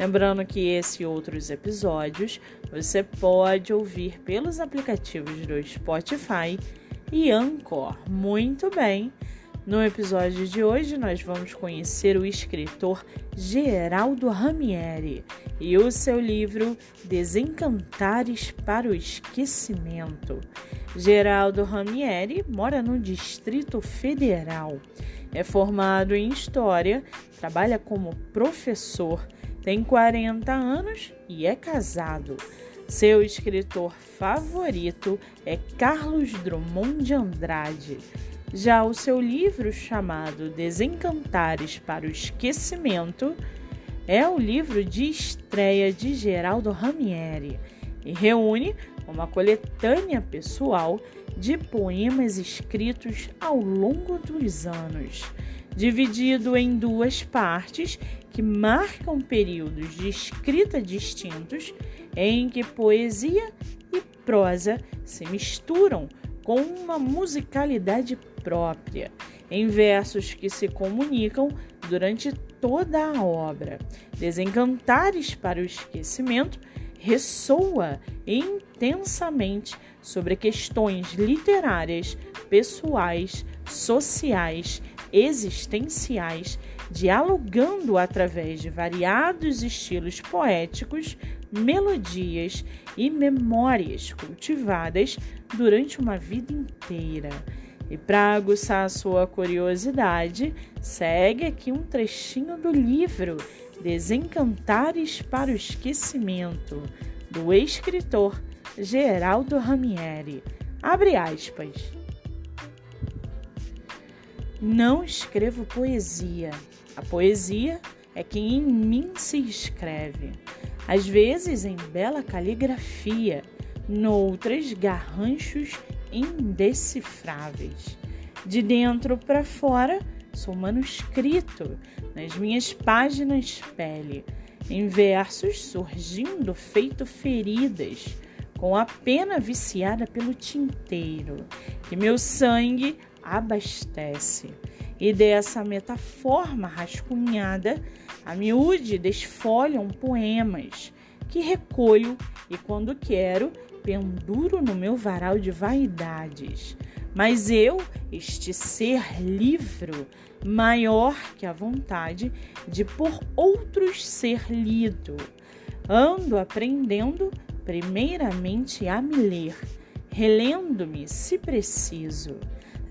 Lembrando que esse e outros episódios você pode ouvir pelos aplicativos do Spotify e Anchor. Muito bem! No episódio de hoje, nós vamos conhecer o escritor Geraldo Ramieri e o seu livro Desencantares para o Esquecimento. Geraldo Ramieri mora no Distrito Federal. É formado em História, trabalha como professor tem 40 anos e é casado. Seu escritor favorito é Carlos Drummond de Andrade. Já o seu livro chamado Desencantares para o Esquecimento é o livro de estreia de Geraldo Ramieri e reúne uma coletânea pessoal de poemas escritos ao longo dos anos, dividido em duas partes que marcam períodos de escrita distintos em que poesia e prosa se misturam com uma musicalidade própria, em versos que se comunicam durante toda a obra. Desencantares para o esquecimento ressoa intensamente sobre questões literárias, pessoais, sociais, existenciais dialogando através de variados estilos poéticos, melodias e memórias cultivadas durante uma vida inteira. E para aguçar a sua curiosidade, segue aqui um trechinho do livro Desencantares para o Esquecimento, do escritor Geraldo Ramieri. Abre aspas. Não escrevo poesia. A poesia é quem em mim se escreve, às vezes em bela caligrafia, noutras garranchos indecifráveis. De dentro para fora, sou manuscrito, nas minhas páginas pele, em versos surgindo feito feridas, com a pena viciada pelo tinteiro, que meu sangue abastece e dessa metaforma rascunhada, a miúde desfolham poemas que recolho e, quando quero, penduro no meu varal de vaidades. Mas eu, este ser livro, maior que a vontade de por outros ser lido, ando aprendendo primeiramente a me ler, relendo-me se preciso,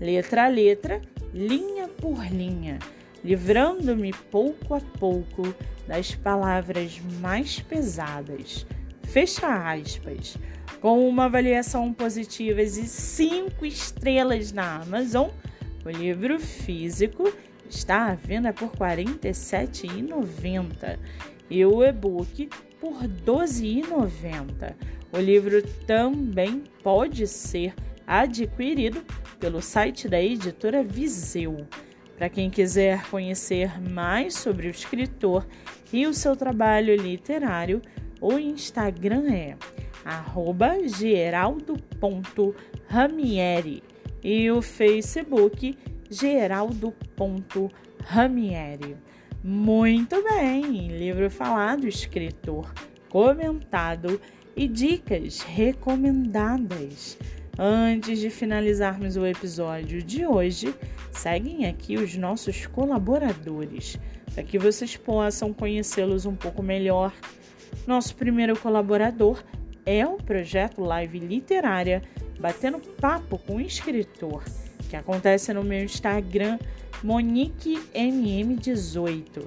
letra a letra, linha por linha, livrando-me pouco a pouco das palavras mais pesadas. Fecha aspas. Com uma avaliação positiva e cinco estrelas na Amazon, o livro físico está à venda por R$ 47,90 e o e-book por R$ 12,90. O livro também pode ser adquirido pelo site da editora Viseu. Para quem quiser conhecer mais sobre o escritor e o seu trabalho literário, o Instagram é geraldo.ramieri e o Facebook geraldo.ramieri. Muito bem! Livro falado, escritor comentado e dicas recomendadas. Antes de finalizarmos o episódio de hoje, seguem aqui os nossos colaboradores, para que vocês possam conhecê-los um pouco melhor. Nosso primeiro colaborador é o projeto Live Literária Batendo Papo com o Escritor, que acontece no meu Instagram, MoniqueMM18.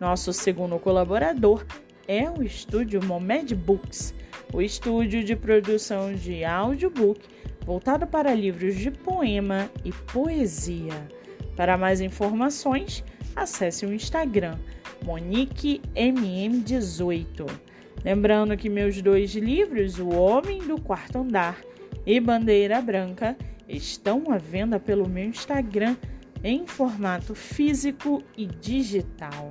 Nosso segundo colaborador é o estúdio Momed Books, o estúdio de produção de audiobook voltado para livros de poema e poesia. Para mais informações, acesse o Instagram MoniqueMM18. Lembrando que meus dois livros, O Homem do Quarto Andar e Bandeira Branca, estão à venda pelo meu Instagram em formato físico e digital.